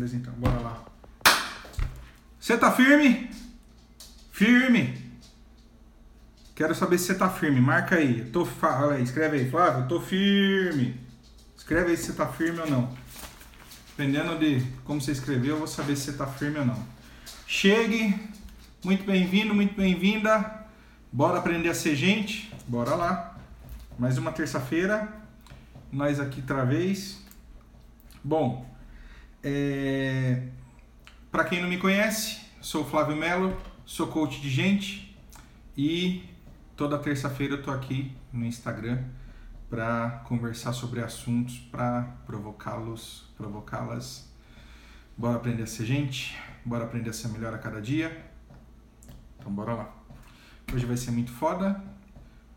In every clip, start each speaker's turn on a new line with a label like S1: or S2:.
S1: Beleza, então, bora lá. Você tá firme? Firme. Quero saber se você tá firme. Marca aí. Eu tô, aí, escreve aí, Flávio. Eu tô firme. Escreve aí se você tá firme ou não. Dependendo de como você escreveu, eu vou saber se você tá firme ou não. Chegue. Muito bem-vindo, muito bem-vinda. Bora aprender a ser gente? Bora lá. Mais uma terça-feira. Nós aqui outra vez. Bom, é... para quem não me conhece, sou o Flávio Melo, sou coach de gente e toda terça-feira eu tô aqui no Instagram para conversar sobre assuntos para provocá-los, provocá-las. Bora aprender a ser gente, bora aprender a ser melhor a cada dia. Então bora lá. Hoje vai ser muito foda.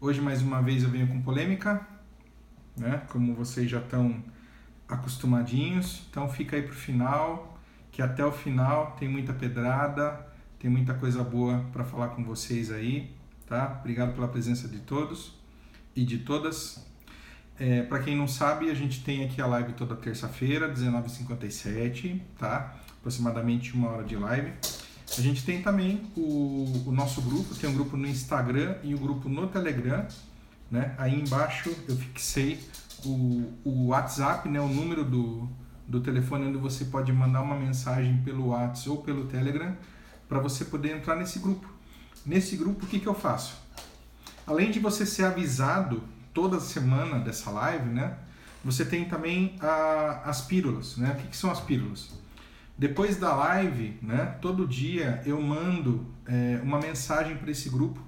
S1: Hoje mais uma vez eu venho com polêmica, né? Como vocês já estão acostumadinhos. Então fica aí pro final, que até o final tem muita pedrada, tem muita coisa boa para falar com vocês aí, tá? Obrigado pela presença de todos e de todas. É, para quem não sabe, a gente tem aqui a live toda terça-feira, 19h57, tá? Aproximadamente uma hora de live. A gente tem também o, o nosso grupo, tem um grupo no Instagram e um grupo no Telegram, né? Aí embaixo eu fixei o, o WhatsApp, né, o número do, do telefone onde você pode mandar uma mensagem pelo WhatsApp ou pelo Telegram para você poder entrar nesse grupo. Nesse grupo, o que, que eu faço? Além de você ser avisado toda semana dessa live, né, você tem também a, as pílulas. Né? O que, que são as pílulas? Depois da live, né, todo dia eu mando é, uma mensagem para esse grupo,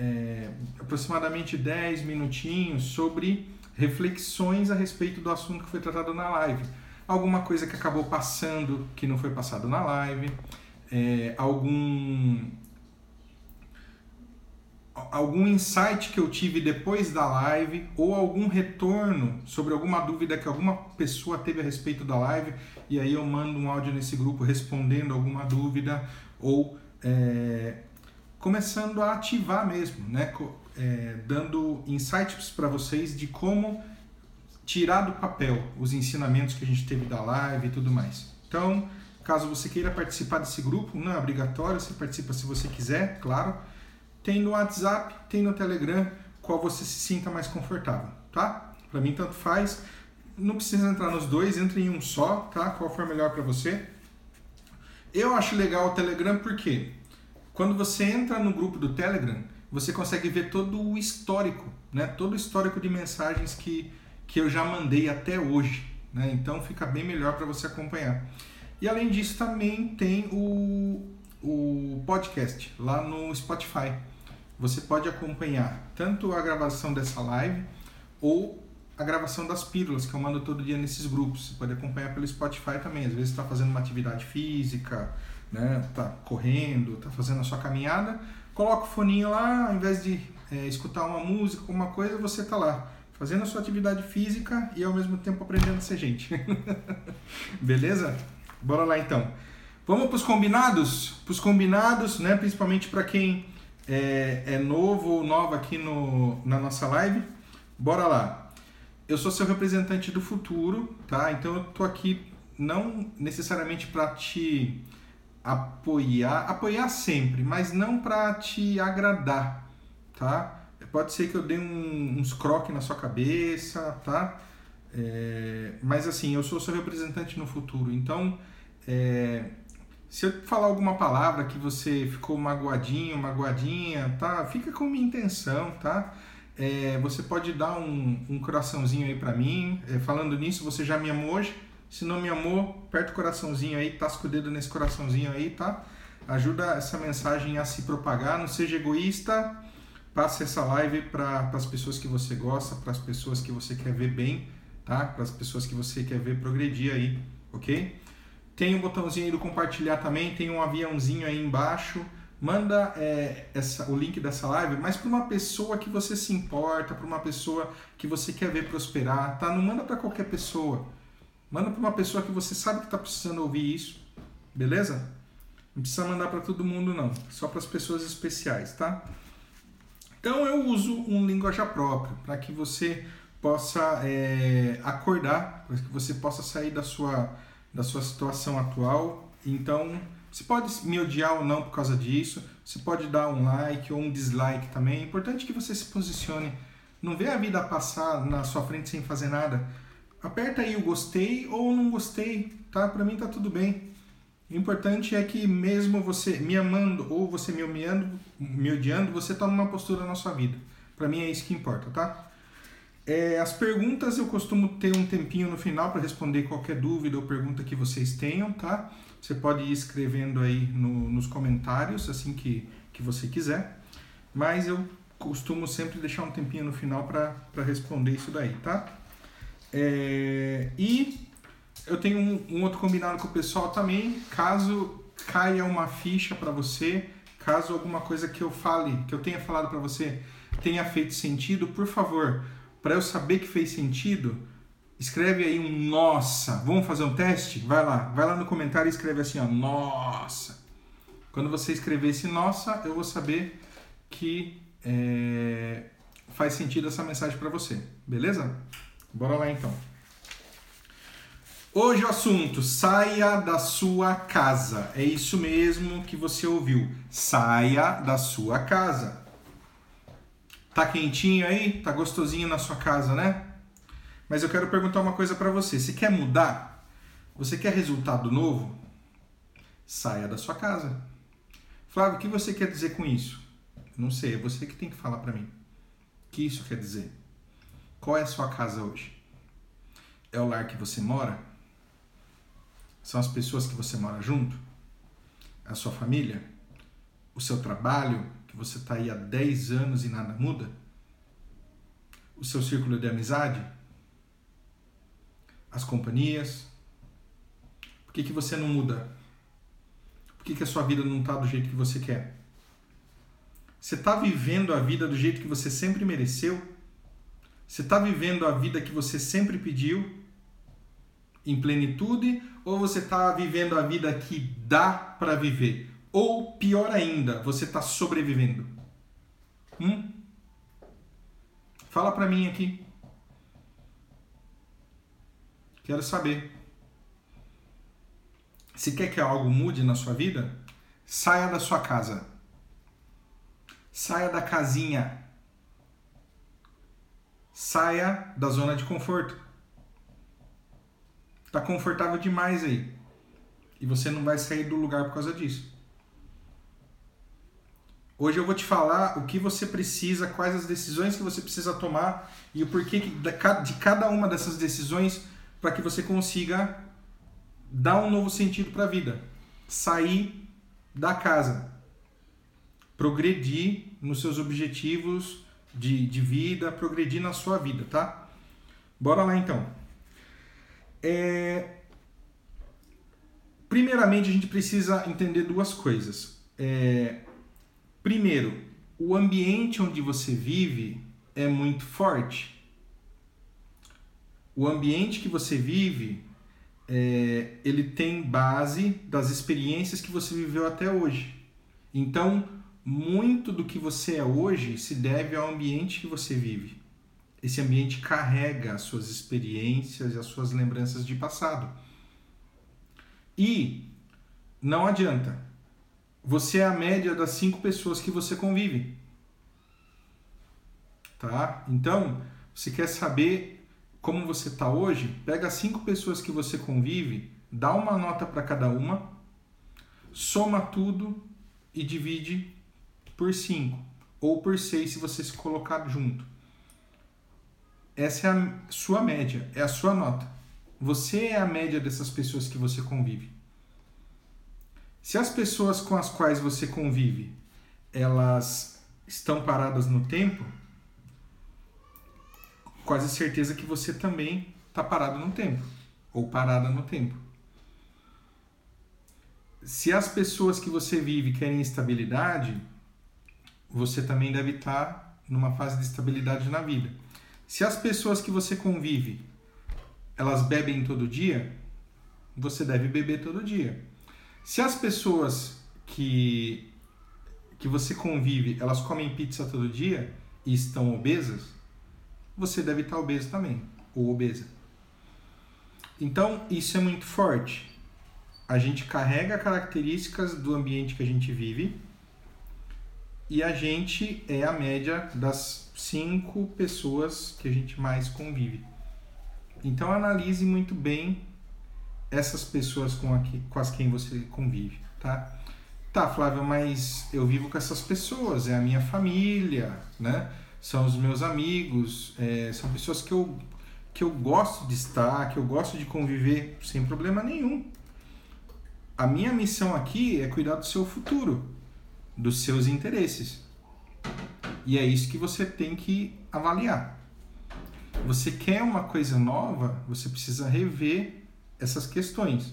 S1: é, aproximadamente 10 minutinhos, sobre reflexões a respeito do assunto que foi tratado na live. Alguma coisa que acabou passando que não foi passado na live, é, algum algum insight que eu tive depois da live ou algum retorno sobre alguma dúvida que alguma pessoa teve a respeito da live e aí eu mando um áudio nesse grupo respondendo alguma dúvida ou é, começando a ativar mesmo, né? é, dando insights para vocês de como tirar do papel os ensinamentos que a gente teve da live e tudo mais. Então, caso você queira participar desse grupo, não é obrigatório, você participa se você quiser, claro. Tem no WhatsApp, tem no Telegram, qual você se sinta mais confortável, tá? Para mim tanto faz. Não precisa entrar nos dois, entre em um só, tá? Qual for melhor para você. Eu acho legal o Telegram porque quando você entra no grupo do Telegram, você consegue ver todo o histórico, né? todo o histórico de mensagens que, que eu já mandei até hoje. Né? Então fica bem melhor para você acompanhar. E além disso, também tem o, o podcast lá no Spotify. Você pode acompanhar tanto a gravação dessa live ou a gravação das pílulas que eu mando todo dia nesses grupos. Você pode acompanhar pelo Spotify também. Às vezes está fazendo uma atividade física, né? Tá correndo, está fazendo a sua caminhada coloca o foninho lá, ao invés de é, escutar uma música, alguma coisa, você tá lá fazendo a sua atividade física e ao mesmo tempo aprendendo a ser gente. Beleza? Bora lá então. Vamos para os combinados? Para os combinados, né? principalmente para quem é, é, novo ou nova aqui no, na nossa live. Bora lá. Eu sou seu representante do futuro, tá? Então eu tô aqui não necessariamente para te apoiar, apoiar sempre, mas não para te agradar, tá? Pode ser que eu dê um, uns croques na sua cabeça, tá? É, mas assim, eu sou seu representante no futuro, então é, se eu falar alguma palavra que você ficou magoadinho, magoadinha, tá? Fica com minha intenção, tá? É, você pode dar um, um coraçãozinho aí para mim. É, falando nisso, você já me amou hoje? Se não me amou, aperta o coraçãozinho aí, tasca o dedo nesse coraçãozinho aí, tá? Ajuda essa mensagem a se propagar, não seja egoísta. Passe essa live para as pessoas que você gosta, para as pessoas que você quer ver bem, tá? Para as pessoas que você quer ver progredir aí, ok? Tem um botãozinho aí do compartilhar também, tem um aviãozinho aí embaixo. Manda é, essa, o link dessa live, mas para uma pessoa que você se importa, para uma pessoa que você quer ver prosperar, tá? Não manda para qualquer pessoa Manda para uma pessoa que você sabe que está precisando ouvir isso, beleza? Não precisa mandar para todo mundo não, só para as pessoas especiais, tá? Então eu uso um linguajar próprio para que você possa é, acordar, para que você possa sair da sua da sua situação atual. Então, você pode me odiar ou não por causa disso, você pode dar um like ou um dislike também. É importante que você se posicione. Não vê a vida passar na sua frente sem fazer nada. Aperta aí o gostei ou não gostei, tá? Para mim tá tudo bem. O importante é que mesmo você me amando ou você me odiando, me odiando, você toma uma postura na sua vida. Para mim é isso que importa, tá? É, as perguntas eu costumo ter um tempinho no final para responder qualquer dúvida ou pergunta que vocês tenham, tá? Você pode ir escrevendo aí no, nos comentários, assim que, que você quiser. Mas eu costumo sempre deixar um tempinho no final para responder isso daí, tá? É, e eu tenho um, um, outro combinado com o pessoal também. Caso caia uma ficha para você, caso alguma coisa que eu fale, que eu tenha falado para você, tenha feito sentido, por favor, para eu saber que fez sentido, Escreve aí um nossa. Vamos fazer um teste? Vai lá, vai lá no comentário e escreve assim, ó, nossa. Quando você escrever esse nossa, eu vou saber que é, faz sentido essa mensagem para você, beleza? Bora lá então. Hoje o assunto, saia da sua casa. É isso mesmo que você ouviu. Saia da sua casa. Tá quentinho aí? Tá gostosinho na sua casa, né? Mas eu quero perguntar uma coisa para você. Você quer mudar? Você quer resultado novo? Saia da sua casa. Flávio, o que você quer dizer com isso? Não sei, é você que tem que falar para mim. O que isso quer dizer? Qual é a sua casa hoje? É o lar que você mora? São as pessoas que você mora junto? A sua família? O seu trabalho, que você está aí há 10 anos e nada muda? O seu círculo de amizade? as companhias? Por que, que você não muda? Por que, que a sua vida não está do jeito que você quer? Você está vivendo a vida do jeito que você sempre mereceu? Você está vivendo a vida que você sempre pediu? Em plenitude? Ou você está vivendo a vida que dá para viver? Ou pior ainda, você está sobrevivendo? Hum? Fala para mim aqui. Quero saber. Se quer que algo mude na sua vida, saia da sua casa. Saia da casinha. Saia da zona de conforto. Tá confortável demais aí. E você não vai sair do lugar por causa disso. Hoje eu vou te falar o que você precisa, quais as decisões que você precisa tomar e o porquê de cada uma dessas decisões para que você consiga dar um novo sentido para a vida, sair da casa, progredir nos seus objetivos de, de vida, progredir na sua vida, tá? Bora lá então. É... Primeiramente, a gente precisa entender duas coisas. É... Primeiro, o ambiente onde você vive é muito forte o ambiente que você vive, é, ele tem base das experiências que você viveu até hoje. Então, muito do que você é hoje se deve ao ambiente que você vive. Esse ambiente carrega as suas experiências e as suas lembranças de passado. E não adianta. Você é a média das cinco pessoas que você convive. Tá? Então, você quer saber como você está hoje, pega cinco pessoas que você convive, dá uma nota para cada uma, soma tudo e divide por 5 ou por 6 se você se colocar junto. Essa é a sua média, é a sua nota. Você é a média dessas pessoas que você convive. Se as pessoas com as quais você convive, elas estão paradas no tempo, quase certeza que você também está parado no tempo ou parada no tempo. Se as pessoas que você vive querem estabilidade, você também deve estar numa fase de estabilidade na vida. Se as pessoas que você convive, elas bebem todo dia, você deve beber todo dia. Se as pessoas que que você convive, elas comem pizza todo dia e estão obesas, você deve estar obeso também, ou obesa. Então, isso é muito forte. A gente carrega características do ambiente que a gente vive e a gente é a média das cinco pessoas que a gente mais convive. Então, analise muito bem essas pessoas com, com as quem você convive, tá? Tá, Flávio, mas eu vivo com essas pessoas, é a minha família, né? São os meus amigos, é, são pessoas que eu, que eu gosto de estar, que eu gosto de conviver sem problema nenhum. A minha missão aqui é cuidar do seu futuro, dos seus interesses. E é isso que você tem que avaliar. Você quer uma coisa nova, você precisa rever essas questões.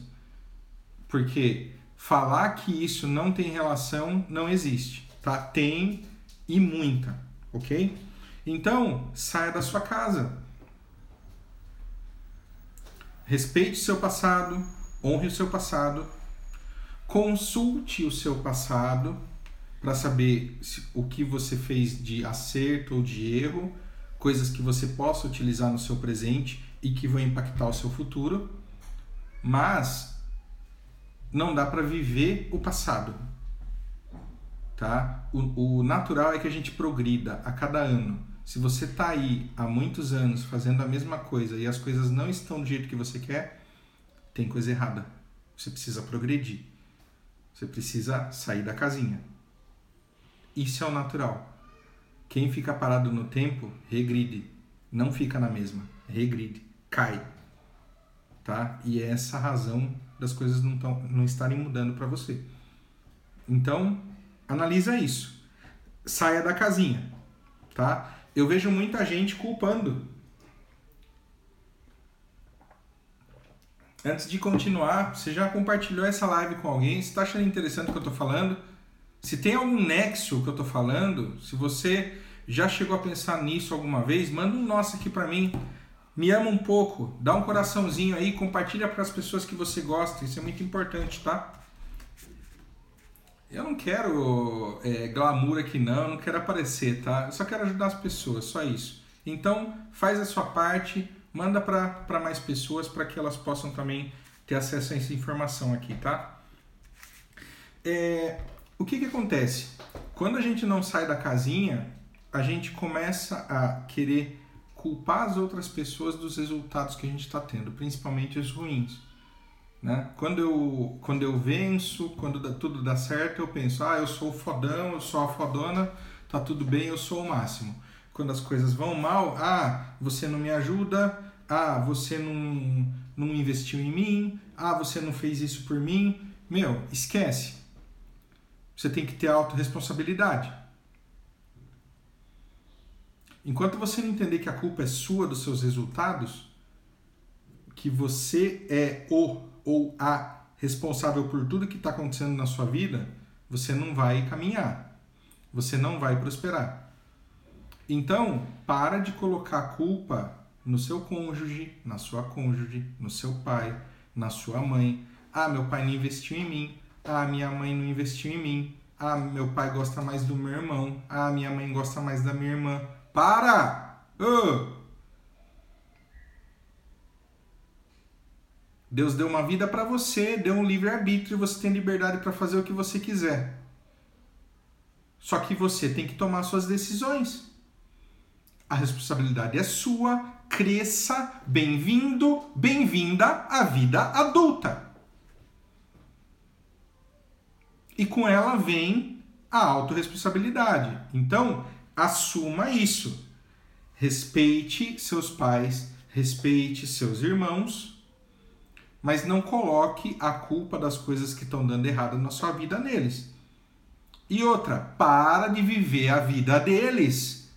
S1: Porque falar que isso não tem relação não existe, tá? Tem e muita, ok? Então, saia da sua casa. Respeite o seu passado, honre o seu passado, consulte o seu passado para saber se, o que você fez de acerto ou de erro, coisas que você possa utilizar no seu presente e que vão impactar o seu futuro. Mas não dá para viver o passado. Tá? O, o, natural é que a gente progrida a cada ano. Se você está aí há muitos anos fazendo a mesma coisa e as coisas não estão do jeito que você quer, tem coisa errada. Você precisa progredir. Você precisa sair da casinha. Isso é o natural. Quem fica parado no tempo, regride. Não fica na mesma, regride, cai. Tá? E é essa a razão das coisas não, tão, não estarem mudando para você. Então, analisa isso. Saia da casinha, tá? Eu vejo muita gente culpando. Antes de continuar, você já compartilhou essa live com alguém? Você está achando interessante o que eu estou falando? Se tem algum nexo que eu estou falando, se você já chegou a pensar nisso alguma vez, manda um nosso aqui para mim me ama um pouco, dá um coraçãozinho aí, compartilha para as pessoas que você gosta, isso é muito importante, tá? Eu não quero é, glamour aqui não, eu não quero aparecer, tá? Eu só quero ajudar as pessoas, só isso. Então, faz a sua parte, manda para mais pessoas para que elas possam também ter acesso a essa informação aqui, tá? É, o que que acontece? Quando a gente não sai da casinha, a gente começa a querer culpar as outras pessoas dos resultados que a gente está tendo, principalmente os ruins. Né? Quando, eu, quando eu venço, quando dá, tudo dá certo, eu penso, ah, eu sou o fodão, eu sou a fodona, tá tudo bem, eu sou o máximo. Quando as coisas vão mal, ah, você não me ajuda, ah, você não, não investiu em mim, ah, você não fez isso por mim. Meu, esquece. Você tem que ter autorresponsabilidade. Enquanto você não entender que a culpa é sua dos seus resultados, que você é o ou a responsável por tudo que está acontecendo na sua vida, você não vai caminhar, você não vai prosperar. Então, para de colocar a culpa no seu cônjuge, na sua cônjuge, no seu pai, na sua mãe. Ah, meu pai não investiu em mim. Ah, minha mãe não investiu em mim. Ah, meu pai gosta mais do meu irmão. Ah, minha mãe gosta mais da minha irmã. Para! Deus deu uma vida para você, deu um livre arbítrio, você tem liberdade para fazer o que você quiser. Só que você tem que tomar suas decisões. A responsabilidade é sua. Cresça, bem-vindo, bem-vinda à vida adulta. E com ela vem a autorresponsabilidade. Então, assuma isso. Respeite seus pais, respeite seus irmãos, mas não coloque a culpa das coisas que estão dando errado na sua vida neles. E outra, para de viver a vida deles.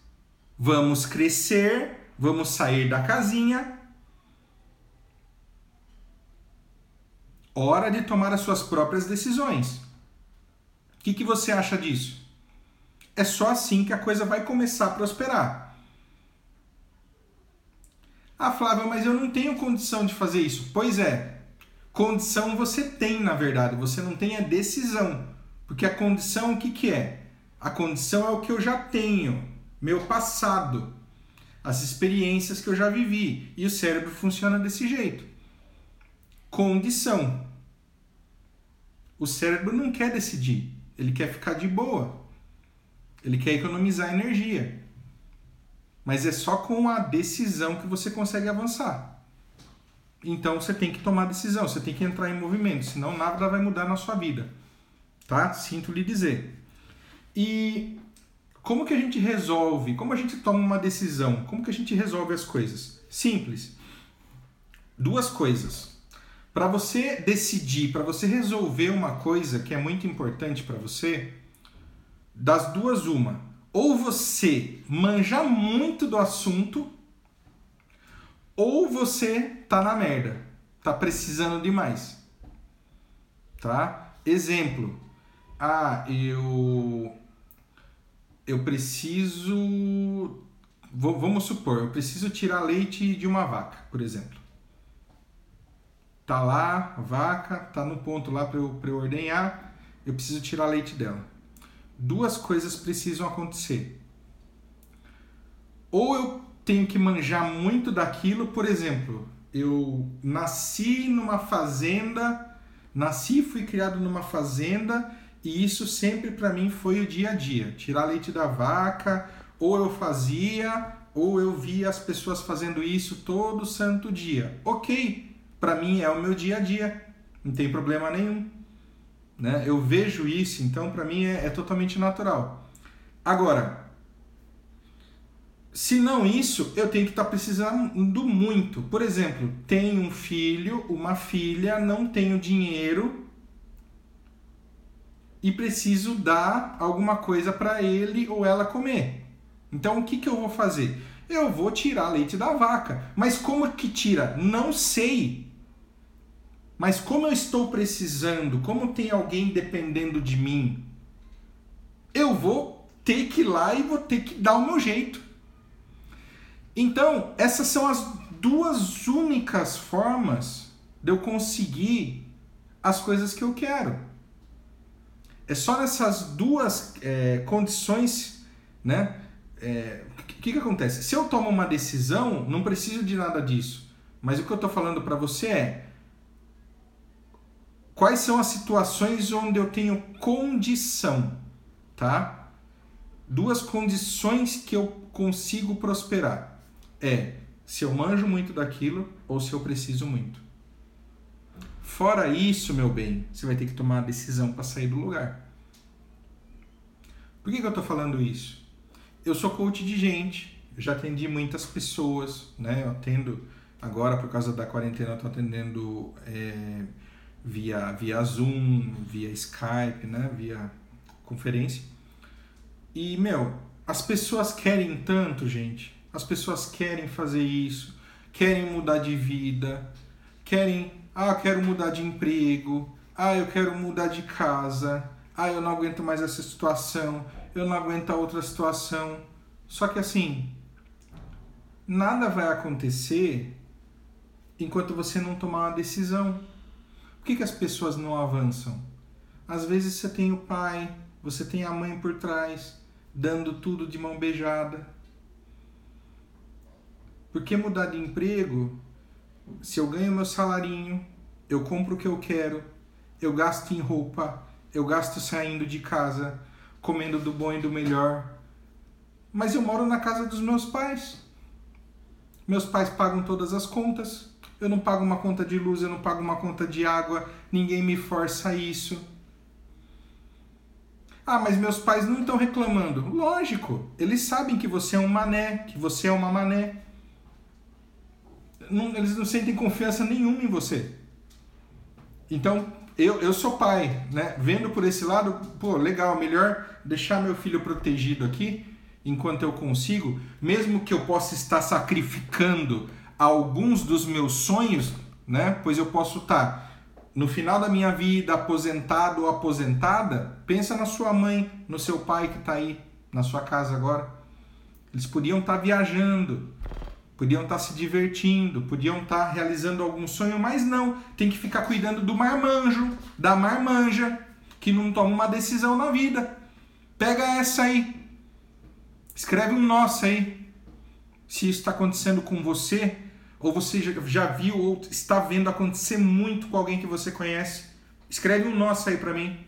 S1: Vamos crescer, vamos sair da casinha. Hora de tomar as suas próprias decisões. O que, que você acha disso? É só assim que a coisa vai começar a prosperar. Ah, Flávio, mas eu não tenho condição de fazer isso. Pois é, condição você tem, na verdade, você não tem a decisão. Porque a condição o que, que é? A condição é o que eu já tenho, meu passado, as experiências que eu já vivi. E o cérebro funciona desse jeito. condição. O cérebro não quer decidir, ele quer ficar de boa. Ele quer economizar energia. Mas é só com a decisão que você consegue avançar. Então você tem que tomar decisão, você tem que entrar em movimento, senão nada vai mudar na sua vida. Tá? Sinto lhe dizer. E como que a gente resolve? Como a gente toma uma decisão? Como que a gente resolve as coisas? Simples. Duas coisas. Para você decidir, para você resolver uma coisa que é muito importante para você, das duas uma. Ou você manja muito do assunto, ou você tá na merda, tá precisando demais. Tá? Exemplo. Ah, eu eu preciso vamos supor, eu preciso tirar leite de uma vaca, por exemplo. Tá lá, vaca, tá no ponto lá para eu, eu ordenhar, eu preciso tirar leite dela. Duas coisas precisam acontecer. Ou eu tenho que manjar muito daquilo, por exemplo, eu nasci numa fazenda, nasci e fui criado numa fazenda e isso sempre para mim foi o dia a dia, tirar leite da vaca, ou eu fazia, ou eu via as pessoas fazendo isso todo santo dia. OK, para mim é o meu dia a dia, não tem problema nenhum. Né? Eu vejo isso, então para mim é, é totalmente natural. Agora, se não isso, eu tenho que estar tá precisando muito. Por exemplo, tenho um filho, uma filha, não tenho dinheiro e preciso dar alguma coisa para ele ou ela comer. Então o que, que eu vou fazer? Eu vou tirar leite da vaca. Mas como que tira? Não sei. Mas como eu estou precisando, como tem alguém dependendo de mim, eu vou ter que ir lá e vou ter que dar o meu jeito. Então, essas são as duas únicas formas de eu conseguir as coisas que eu quero. É só nessas duas é, condições, né? O é, que, que acontece? Se eu tomo uma decisão, não preciso de nada disso. Mas o que eu estou falando para você é Quais são as situações onde eu tenho condição, tá? Duas condições que eu consigo prosperar é se eu manjo muito daquilo ou se eu preciso muito. Fora isso, meu bem, você vai ter que tomar a decisão para sair do lugar. Por que, que eu estou falando isso? Eu sou coach de gente, já atendi muitas pessoas, né? Eu atendo agora por causa da quarentena, estou atendendo é, via, via Zoom, via Skype, né? Via conferência. E, meu, as pessoas querem tanto, gente. As pessoas querem fazer isso, querem mudar de vida, querem, ah, quero mudar de emprego, ah, eu quero mudar de casa, ah, eu não aguento mais essa situação, eu não aguento a outra situação. Só que assim, nada vai acontecer enquanto você não tomar uma decisão. Por que, que as pessoas não avançam? Às vezes você tem o pai, você tem a mãe por trás, dando tudo de mão beijada. Por que mudar de emprego? Se eu ganho meu salarinho, eu compro o que eu quero, eu gasto em roupa, eu gasto saindo de casa, comendo do bom e do melhor. Mas eu moro na casa dos meus pais. Meus pais pagam todas as contas. Eu não pago uma conta de luz, eu não pago uma conta de água, ninguém me força a isso. Ah, mas meus pais não estão reclamando. Lógico, eles sabem que você é um mané, que você é uma mané. Não, eles não sentem confiança nenhuma em você. Então, eu, eu sou pai, né? Vendo por esse lado, pô, legal, melhor deixar meu filho protegido aqui enquanto eu consigo, mesmo que eu possa estar sacrificando alguns dos meus sonhos, né? Pois eu posso estar no final da minha vida aposentado ou aposentada. Pensa na sua mãe, no seu pai que está aí na sua casa agora. Eles podiam estar tá viajando, podiam estar tá se divertindo, podiam estar tá realizando algum sonho, mas não. Tem que ficar cuidando do marmanjo, da marmanja, que não toma uma decisão na vida. Pega essa aí. Escreve um nossa aí. Se isso está acontecendo com você, ou você já viu ou está vendo acontecer muito com alguém que você conhece, escreve um nosso aí para mim.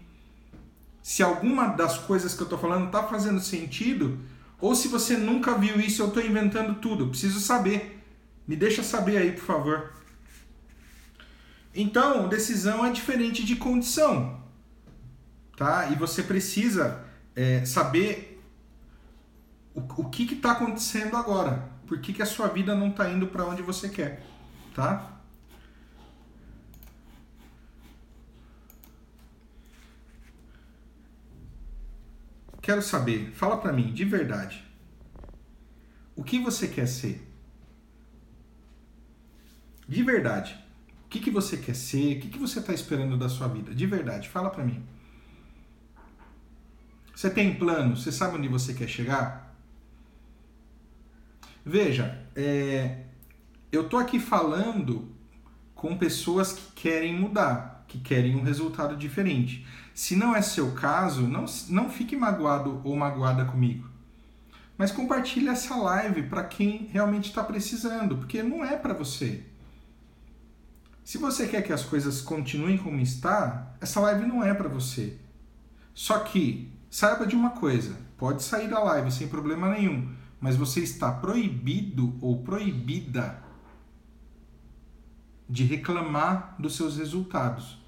S1: Se alguma das coisas que eu estou falando está fazendo sentido, ou se você nunca viu isso, eu estou inventando tudo. Preciso saber. Me deixa saber aí, por favor. Então, decisão é diferente de condição, tá? E você precisa é, saber o, o que está acontecendo agora. Por que, que a sua vida não está indo para onde você quer, tá? Quero saber, fala para mim, de verdade. O que você quer ser? De verdade. O que, que você quer ser? O que, que você está esperando da sua vida? De verdade, fala para mim. Você tem plano? Você sabe onde você quer chegar? Veja, é, eu tô aqui falando com pessoas que querem mudar, que querem um resultado diferente. Se não é seu caso, não, não fique magoado ou magoada comigo. Mas compartilhe essa live para quem realmente está precisando, porque não é para você. Se você quer que as coisas continuem como está, essa live não é para você. Só que saiba de uma coisa, pode sair da live sem problema nenhum, mas você está proibido ou proibida de reclamar dos seus resultados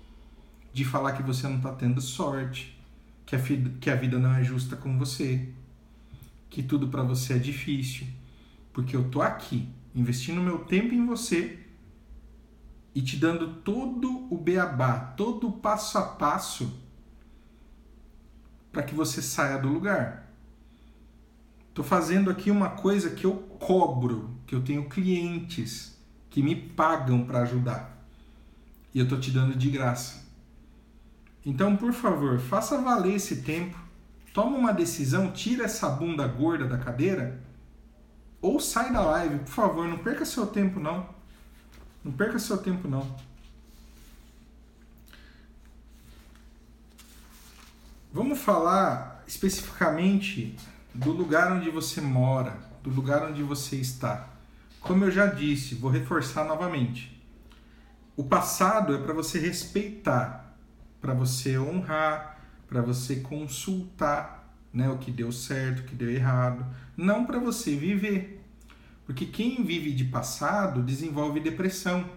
S1: de falar que você não está tendo sorte, que a, que a vida não é justa com você, que tudo para você é difícil, porque eu tô aqui investindo meu tempo em você e te dando todo o beabá, todo o passo a passo para que você saia do lugar. Tô fazendo aqui uma coisa que eu cobro, que eu tenho clientes que me pagam para ajudar. E eu tô te dando de graça. Então, por favor, faça valer esse tempo. Toma uma decisão, tira essa bunda gorda da cadeira ou sai da live, por favor, não perca seu tempo não. Não perca seu tempo não. Vamos falar especificamente do lugar onde você mora, do lugar onde você está. Como eu já disse, vou reforçar novamente. O passado é para você respeitar para você honrar, para você consultar né, o que deu certo, o que deu errado, não para você viver. Porque quem vive de passado desenvolve depressão.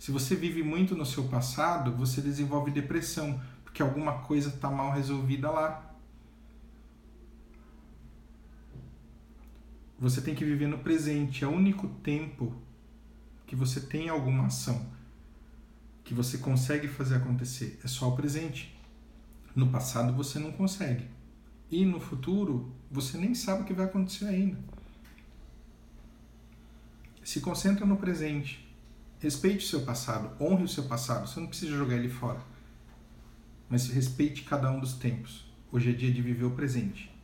S1: Se você vive muito no seu passado, você desenvolve depressão, porque alguma coisa está mal resolvida lá. Você tem que viver no presente, é o único tempo que você tem alguma ação que você consegue fazer acontecer. É só o presente. No passado você não consegue. E no futuro você nem sabe o que vai acontecer ainda. Se concentra no presente. Respeite o seu passado, honre o seu passado. Você não precisa jogar ele fora. Mas respeite cada um dos tempos. Hoje é dia de viver o presente.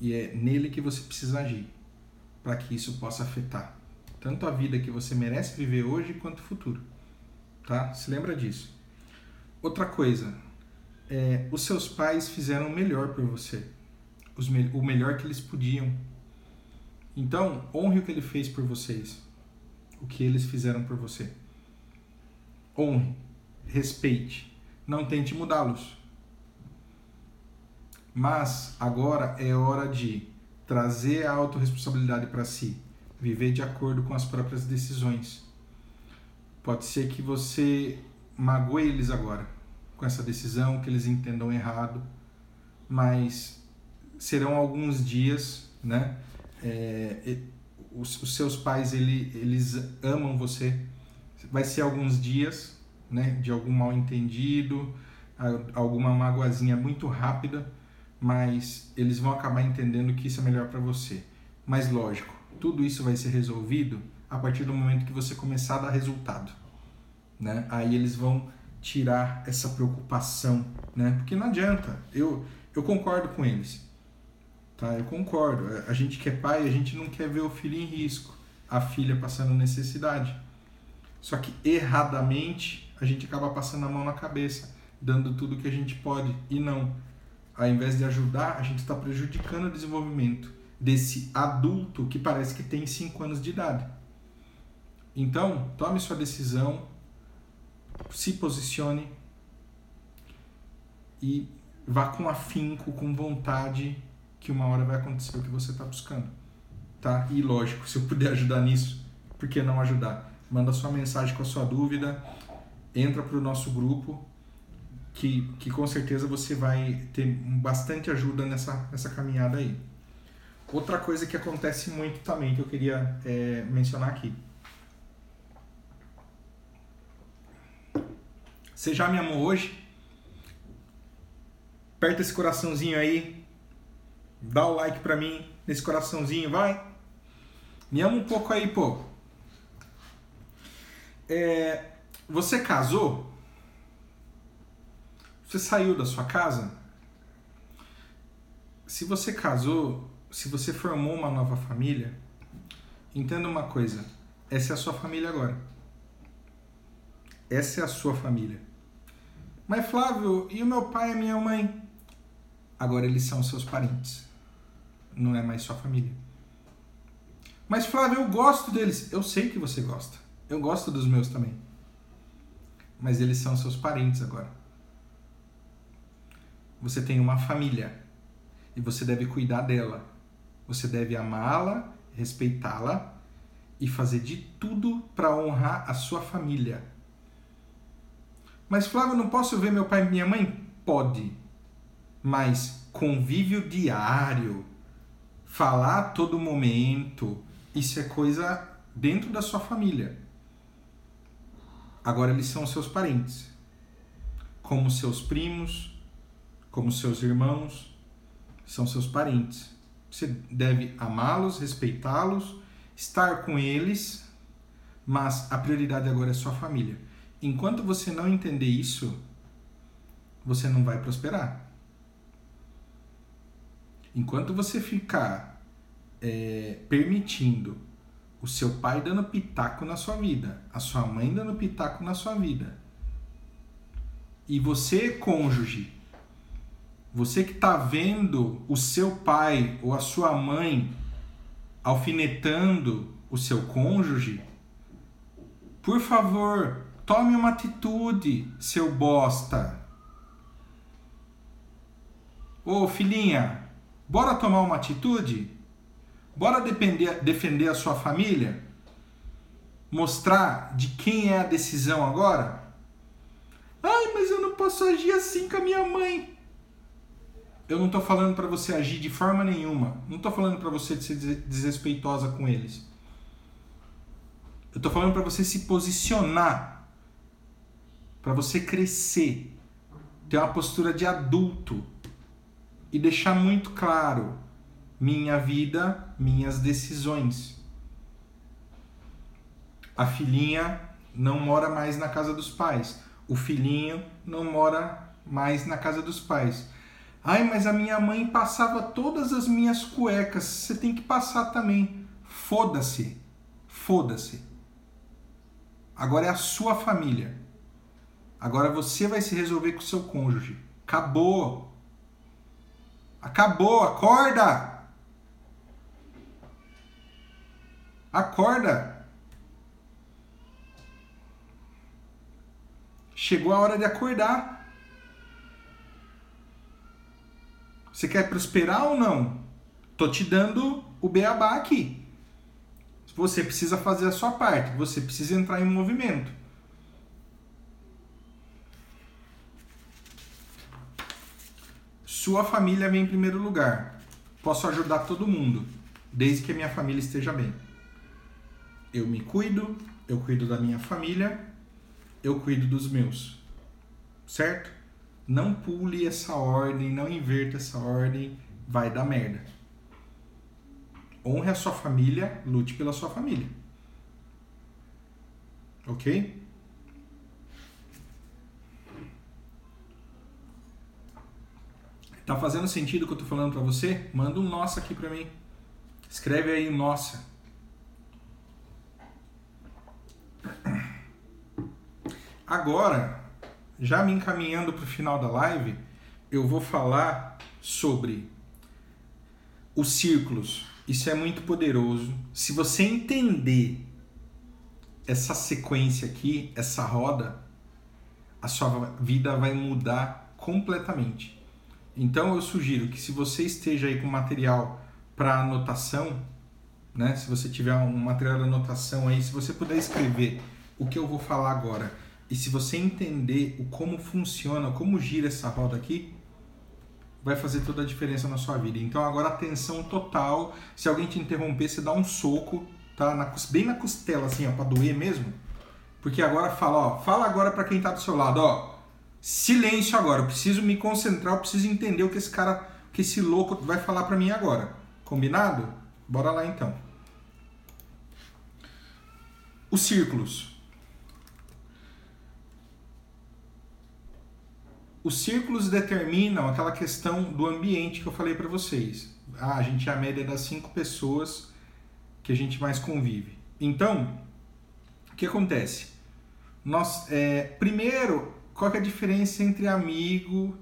S1: E é nele que você precisa agir para que isso possa afetar tanto a vida que você merece viver hoje quanto o futuro tá? Se lembra disso. Outra coisa, é, os seus pais fizeram o melhor por você, os, o melhor que eles podiam. Então, honre o que ele fez por vocês, o que eles fizeram por você. Honre, respeite, não tente mudá-los. Mas agora é hora de trazer a autorresponsabilidade para si, viver de acordo com as próprias decisões Pode ser que você magoe eles agora com essa decisão, que eles entendam errado, mas serão alguns dias, né? É, os, os, seus pais ele, eles amam você. Vai ser alguns dias, né? De algum mal entendido, alguma magoazinha muito rápida, mas eles vão acabar entendendo que isso é melhor para você. Mas lógico, tudo isso vai ser resolvido a partir do momento que você começar a dar resultado. Né? Aí eles vão tirar essa preocupação, né? Porque não adianta. Eu, eu concordo com eles. Tá? Eu concordo. A gente que é pai, a gente não quer ver o filho em risco, a filha passando necessidade. Só que erradamente a gente acaba passando a mão na cabeça, dando tudo que a gente pode e não. Ao invés de ajudar, a gente está prejudicando o desenvolvimento desse adulto que parece que tem 5 anos de idade. Então, tome sua decisão, se posicione e vá com afinco, com vontade, que uma hora vai acontecer o que você está buscando. Tá? E lógico, se eu puder ajudar nisso, por que não ajudar? Manda sua mensagem com a sua dúvida, entra para o nosso grupo, que, que com certeza você vai ter bastante ajuda nessa, nessa caminhada aí. Outra coisa que acontece muito também, que eu queria é, mencionar aqui. Você já me amou hoje? Aperta esse coraçãozinho aí. Dá o like pra mim nesse coraçãozinho, vai. Me ama um pouco aí, pô. É, você casou? Você saiu da sua casa? Se você casou, se você formou uma nova família, entenda uma coisa: essa é a sua família agora. Essa é a sua família. Mas Flávio, e o meu pai e a minha mãe? Agora eles são seus parentes. Não é mais sua família. Mas Flávio, eu gosto deles. Eu sei que você gosta. Eu gosto dos meus também. Mas eles são seus parentes agora. Você tem uma família e você deve cuidar dela. Você deve amá-la, respeitá-la e fazer de tudo para honrar a sua família. Mas Flávio, não posso ver meu pai e minha mãe? Pode. Mas convívio diário, falar a todo momento, isso é coisa dentro da sua família. Agora eles são seus parentes, como seus primos, como seus irmãos, são seus parentes. Você deve amá-los, respeitá-los, estar com eles, mas a prioridade agora é sua família. Enquanto você não entender isso, você não vai prosperar. Enquanto você ficar é, permitindo o seu pai dando pitaco na sua vida, a sua mãe dando pitaco na sua vida, e você, cônjuge, você que está vendo o seu pai ou a sua mãe alfinetando o seu cônjuge, por favor, tome uma atitude, seu bosta. Ô filhinha, bora tomar uma atitude? Bora depender, defender a sua família? Mostrar de quem é a decisão agora? Ai, mas eu não posso agir assim com a minha mãe eu não estou falando para você agir de forma nenhuma. Não estou falando para você ser desrespeitosa com eles. Eu estou falando para você se posicionar, para você crescer, ter uma postura de adulto e deixar muito claro: minha vida, minhas decisões. A filhinha não mora mais na casa dos pais. O filhinho não mora mais na casa dos pais Ai, mas a minha mãe passava todas as minhas cuecas. Você tem que passar também. Foda-se. Foda-se. Agora é a sua família. Agora você vai se resolver com o seu cônjuge. Acabou. Acabou. Acorda. Acorda. Chegou a hora de acordar. Você quer prosperar ou não? Tô te dando o beabá aqui. Você precisa fazer a sua parte, você precisa entrar em movimento. Sua família vem em primeiro lugar. Posso ajudar todo mundo, desde que a minha família esteja bem. Eu me cuido, eu cuido da minha família, eu cuido dos meus. Certo? Não pule essa ordem, não inverta essa ordem, vai dar merda. Honre a sua família, lute pela sua família. Ok? Tá fazendo sentido o que eu tô falando para você? Manda um nossa aqui para mim. Escreve aí nossa. Agora, já me encaminhando para o final da live, eu vou falar sobre os círculos. Isso é muito poderoso. Se você entender essa sequência aqui, essa roda, a sua vida vai mudar completamente. Então eu sugiro que se você esteja aí com material para anotação, né? Se você tiver um material de anotação aí, se você puder escrever o que eu vou falar agora e se você entender o como funciona, como gira essa roda aqui, vai fazer toda a diferença na sua vida. Então agora atenção total. Se alguém te interromper, você dá um soco, tá? Na, bem na costela, assim, ó, pra doer mesmo. Porque agora fala, ó, fala agora para quem tá do seu lado, ó. Silêncio agora, eu preciso me concentrar, eu preciso entender o que esse cara, o que esse louco vai falar para mim agora. Combinado? Bora lá então. Os círculos. Os círculos determinam aquela questão do ambiente que eu falei para vocês. Ah, a gente é a média das cinco pessoas que a gente mais convive. Então, o que acontece? Nós, é, primeiro, qual é a diferença entre amigo,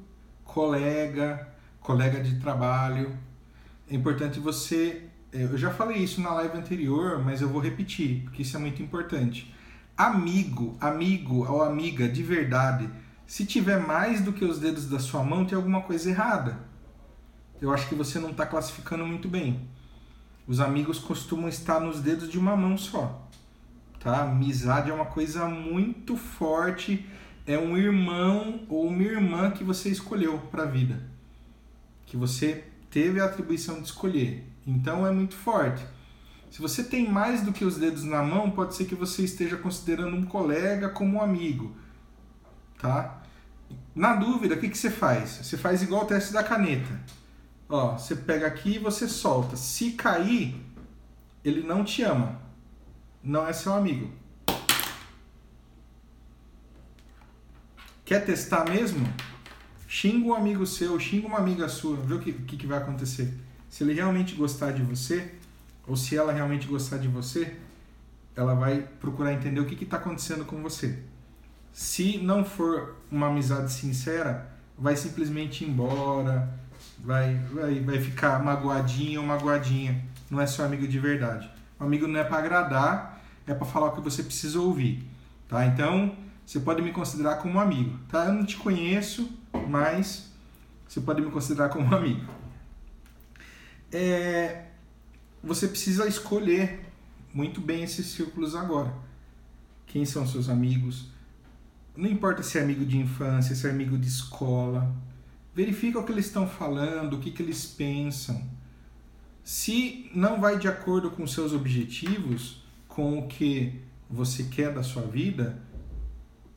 S1: colega, colega de trabalho? É importante você. É, eu já falei isso na live anterior, mas eu vou repetir, porque isso é muito importante. Amigo, amigo ou amiga de verdade se tiver mais do que os dedos da sua mão, tem alguma coisa errada. Eu acho que você não está classificando muito bem. Os amigos costumam estar nos dedos de uma mão só. Tá? Amizade é uma coisa muito forte. É um irmão ou uma irmã que você escolheu para a vida. Que você teve a atribuição de escolher. Então é muito forte. Se você tem mais do que os dedos na mão, pode ser que você esteja considerando um colega como um amigo tá? Na dúvida, o que, que você faz? Você faz igual o teste da caneta. Ó, você pega aqui e você solta. Se cair, ele não te ama. Não é seu amigo. Quer testar mesmo? Xinga um amigo seu, xinga uma amiga sua, vê o que, que, que vai acontecer. Se ele realmente gostar de você, ou se ela realmente gostar de você, ela vai procurar entender o que está acontecendo com você. Se não for uma amizade sincera, vai simplesmente embora, vai, vai, vai ficar magoadinho ou magoadinha. Não é seu amigo de verdade. O amigo não é para agradar, é para falar o que você precisa ouvir, tá? Então, você pode me considerar como amigo, tá? Eu não te conheço, mas você pode me considerar como amigo. É, você precisa escolher muito bem esses círculos agora. Quem são seus amigos? Não importa se é amigo de infância, se é amigo de escola. Verifica o que eles estão falando, o que, que eles pensam. Se não vai de acordo com seus objetivos, com o que você quer da sua vida,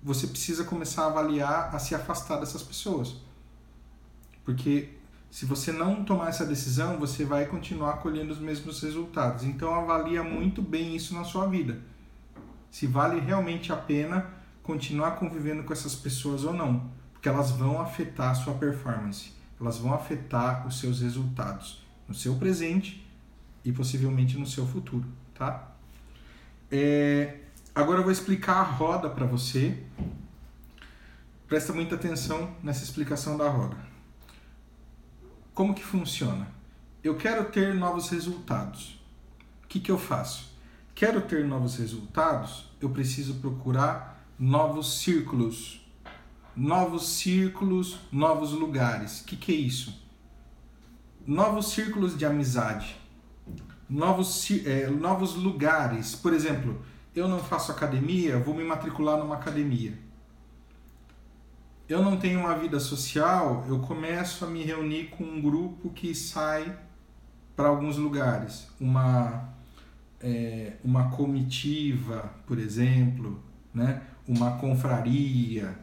S1: você precisa começar a avaliar a se afastar dessas pessoas. Porque se você não tomar essa decisão, você vai continuar colhendo os mesmos resultados. Então avalia muito bem isso na sua vida. Se vale realmente a pena continuar convivendo com essas pessoas ou não, porque elas vão afetar a sua performance, elas vão afetar os seus resultados no seu presente e possivelmente no seu futuro, tá? É, agora eu vou explicar a roda para você. Presta muita atenção nessa explicação da roda. Como que funciona? Eu quero ter novos resultados. O que, que eu faço? Quero ter novos resultados? Eu preciso procurar novos círculos. Novos círculos, novos lugares. O que, que é isso? Novos círculos de amizade. Novos, é, novos lugares. Por exemplo, eu não faço academia, vou me matricular numa academia. Eu não tenho uma vida social, eu começo a me reunir com um grupo que sai para alguns lugares. Uma, é, uma comitiva, por exemplo, né? Uma confraria,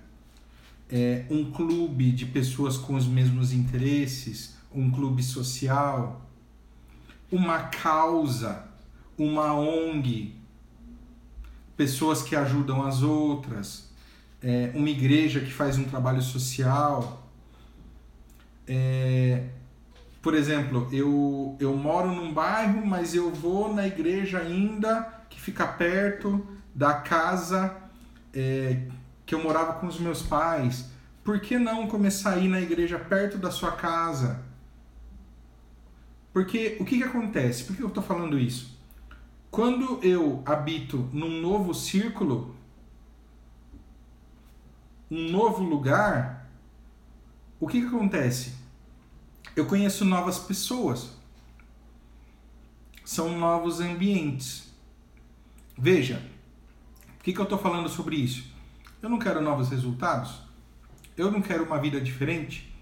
S1: é, um clube de pessoas com os mesmos interesses, um clube social, uma causa, uma ONG, pessoas que ajudam as outras, é, uma igreja que faz um trabalho social. É, por exemplo, eu, eu moro num bairro, mas eu vou na igreja ainda que fica perto da casa é, que eu morava com os meus pais, por que não começar a ir na igreja perto da sua casa? Porque o que, que acontece? Por que eu estou falando isso? Quando eu habito num novo círculo, um novo lugar, o que, que acontece? Eu conheço novas pessoas. São novos ambientes. Veja, que, que eu estou falando sobre isso? Eu não quero novos resultados? Eu não quero uma vida diferente?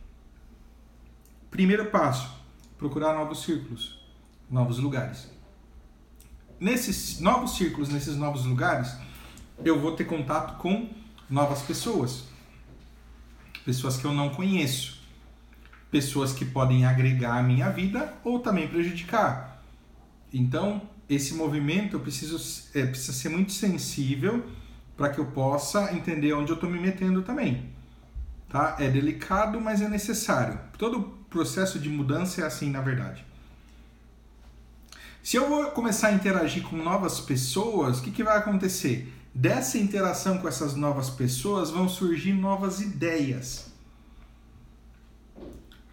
S1: Primeiro passo: procurar novos círculos, novos lugares. Nesses novos círculos, nesses novos lugares, eu vou ter contato com novas pessoas. Pessoas que eu não conheço. Pessoas que podem agregar à minha vida ou também prejudicar. Então, esse movimento eu preciso é, precisa ser muito sensível para que eu possa entender onde eu estou me metendo também. Tá? É delicado, mas é necessário. Todo processo de mudança é assim, na verdade. Se eu vou começar a interagir com novas pessoas, o que, que vai acontecer? Dessa interação com essas novas pessoas vão surgir novas ideias.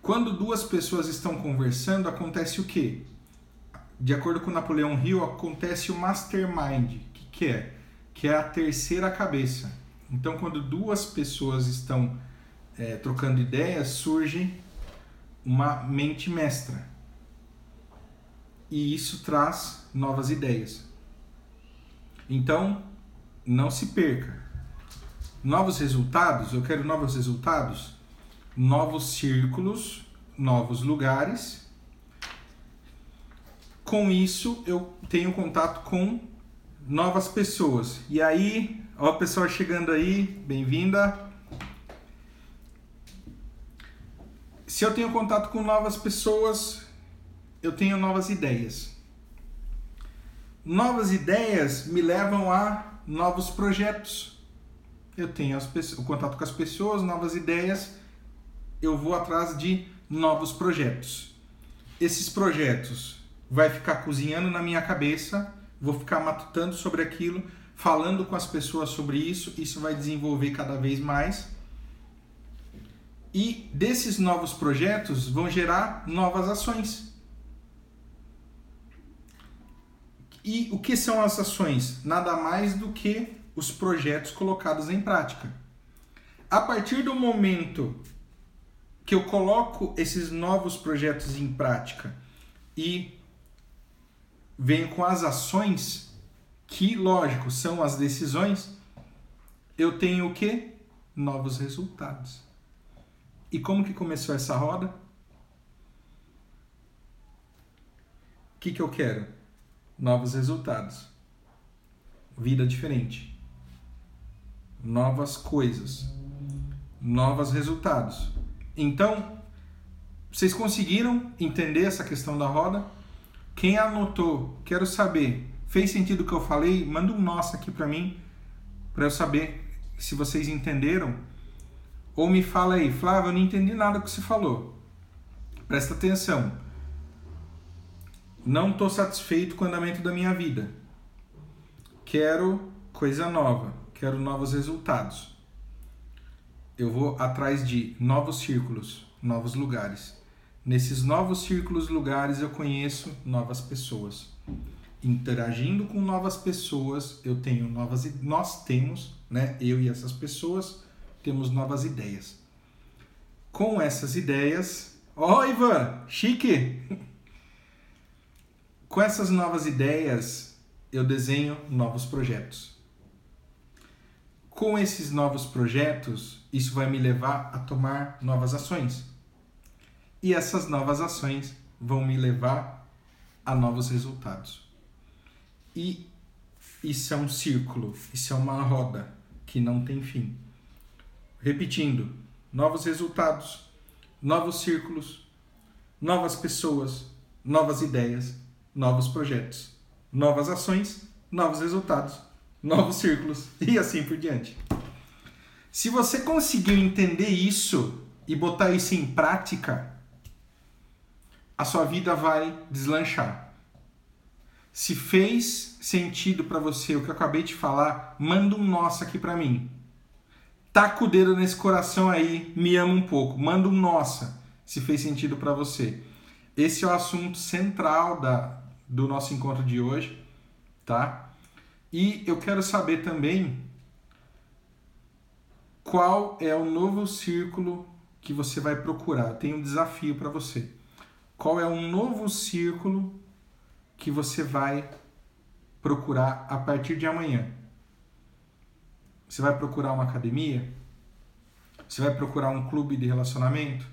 S1: Quando duas pessoas estão conversando, acontece o quê? De acordo com Napoleão Hill, acontece o mastermind. O que, que é? Que é a terceira cabeça. Então, quando duas pessoas estão é, trocando ideias, surge uma mente mestra. E isso traz novas ideias. Então, não se perca. Novos resultados, eu quero novos resultados, novos círculos, novos lugares. Com isso, eu tenho contato com novas pessoas. E aí, ó, pessoal chegando aí, bem-vinda. Se eu tenho contato com novas pessoas, eu tenho novas ideias. Novas ideias me levam a novos projetos. Eu tenho as, o contato com as pessoas, novas ideias, eu vou atrás de novos projetos. Esses projetos vai ficar cozinhando na minha cabeça, vou ficar matutando sobre aquilo, falando com as pessoas sobre isso, isso vai desenvolver cada vez mais e desses novos projetos vão gerar novas ações. E o que são as ações? Nada mais do que os projetos colocados em prática. A partir do momento que eu coloco esses novos projetos em prática e venho com as ações, que lógico são as decisões, eu tenho o que? Novos resultados. E como que começou essa roda? O que, que eu quero? Novos resultados. Vida diferente. Novas coisas. Novos resultados. Então, vocês conseguiram entender essa questão da roda? Quem anotou, quero saber, fez sentido o que eu falei? Manda um nossa aqui para mim, para eu saber se vocês entenderam ou me fala aí, Flávio, eu não entendi nada que você falou. Presta atenção. Não estou satisfeito com o andamento da minha vida. Quero coisa nova. Quero novos resultados. Eu vou atrás de novos círculos, novos lugares. Nesses novos círculos, lugares, eu conheço novas pessoas. Interagindo com novas pessoas, eu tenho novas. Nós temos, né? Eu e essas pessoas temos novas ideias. Com essas ideias. Ó, oh, Ivan, chique! Com essas novas ideias, eu desenho novos projetos. Com esses novos projetos, isso vai me levar a tomar novas ações. E essas novas ações vão me levar a novos resultados. E isso é um círculo, isso é uma roda que não tem fim. Repetindo, novos resultados, novos círculos, novas pessoas, novas ideias, novos projetos, novas ações, novos resultados, novos círculos e assim por diante. Se você conseguir entender isso e botar isso em prática, a sua vida vai deslanchar. Se fez sentido para você o que eu acabei de falar, manda um nossa aqui para mim taca o dedo nesse coração aí, me ama um pouco, manda um nossa, se fez sentido para você. Esse é o assunto central da, do nosso encontro de hoje, tá? E eu quero saber também qual é o novo círculo que você vai procurar. Tem um desafio para você. Qual é um novo círculo que você vai procurar a partir de amanhã? Você vai procurar uma academia? Você vai procurar um clube de relacionamento?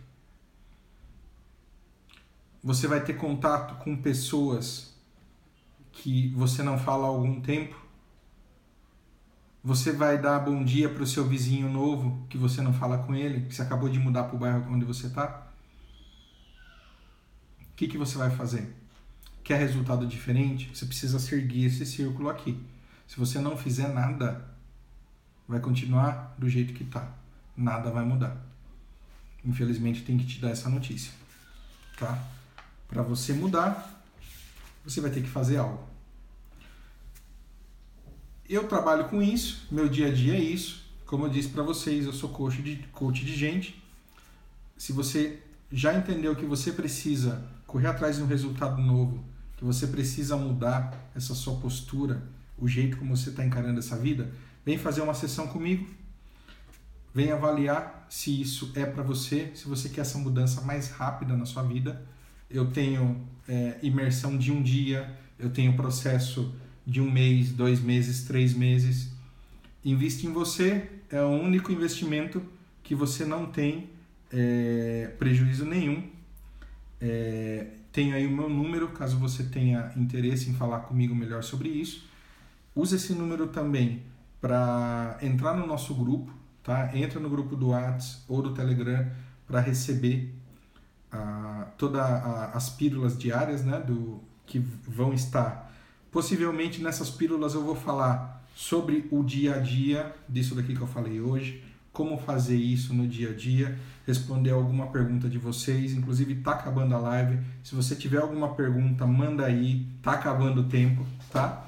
S1: Você vai ter contato com pessoas que você não fala há algum tempo? Você vai dar bom dia para o seu vizinho novo que você não fala com ele, que você acabou de mudar para o bairro onde você está? Que, que você vai fazer? Quer resultado diferente? Você precisa seguir esse círculo aqui. Se você não fizer nada, vai continuar do jeito que está. Nada vai mudar. Infelizmente, tem que te dar essa notícia, tá? Para você mudar, você vai ter que fazer algo. Eu trabalho com isso, meu dia a dia é isso. Como eu disse para vocês, eu sou coach de, coach de gente. Se você já entendeu que você precisa correr atrás de um resultado novo, que você precisa mudar essa sua postura, o jeito como você está encarando essa vida, vem fazer uma sessão comigo. Vem avaliar se isso é para você, se você quer essa mudança mais rápida na sua vida eu tenho é, imersão de um dia, eu tenho processo de um mês, dois meses, três meses. Investe em você é o único investimento que você não tem é, prejuízo nenhum. É, tem aí o meu número, caso você tenha interesse em falar comigo melhor sobre isso. Use esse número também para entrar no nosso grupo, tá? Entra no grupo do WhatsApp ou do Telegram para receber todas as pílulas diárias né, do, que vão estar. Possivelmente nessas pílulas eu vou falar sobre o dia a dia disso daqui que eu falei hoje, como fazer isso no dia a dia, responder alguma pergunta de vocês, inclusive tá acabando a live. Se você tiver alguma pergunta, manda aí, tá acabando o tempo, tá?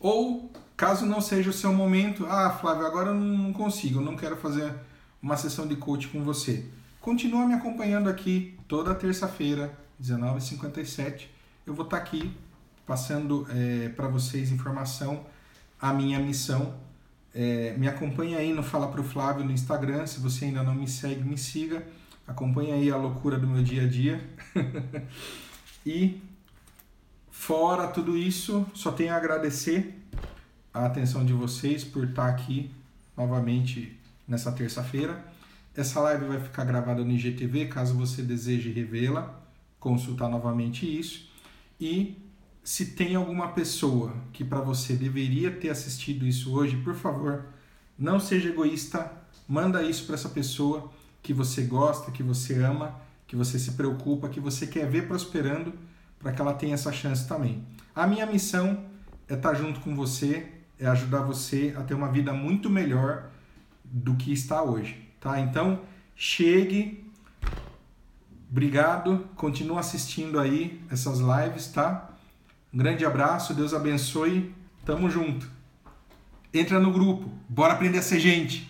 S1: Ou caso não seja o seu momento, ah, Flávio, agora eu não consigo, eu não quero fazer uma sessão de coach com você. Continua me acompanhando aqui toda terça-feira, 19h57. Eu vou estar tá aqui passando é, para vocês informação, a minha missão. É, me acompanha aí no Fala Pro Flávio no Instagram. Se você ainda não me segue, me siga. Acompanha aí a loucura do meu dia a dia. e fora tudo isso, só tenho a agradecer a atenção de vocês por estar aqui novamente nessa terça-feira. Essa live vai ficar gravada no IGTV, caso você deseje revê-la, consultar novamente isso. E se tem alguma pessoa que para você deveria ter assistido isso hoje, por favor, não seja egoísta, manda isso para essa pessoa que você gosta, que você ama, que você se preocupa, que você quer ver prosperando, para que ela tenha essa chance também. A minha missão é estar junto com você, é ajudar você a ter uma vida muito melhor do que está hoje tá? Então, chegue. Obrigado, continua assistindo aí essas lives, tá? Um grande abraço, Deus abençoe. Tamo junto. Entra no grupo, bora aprender a ser gente.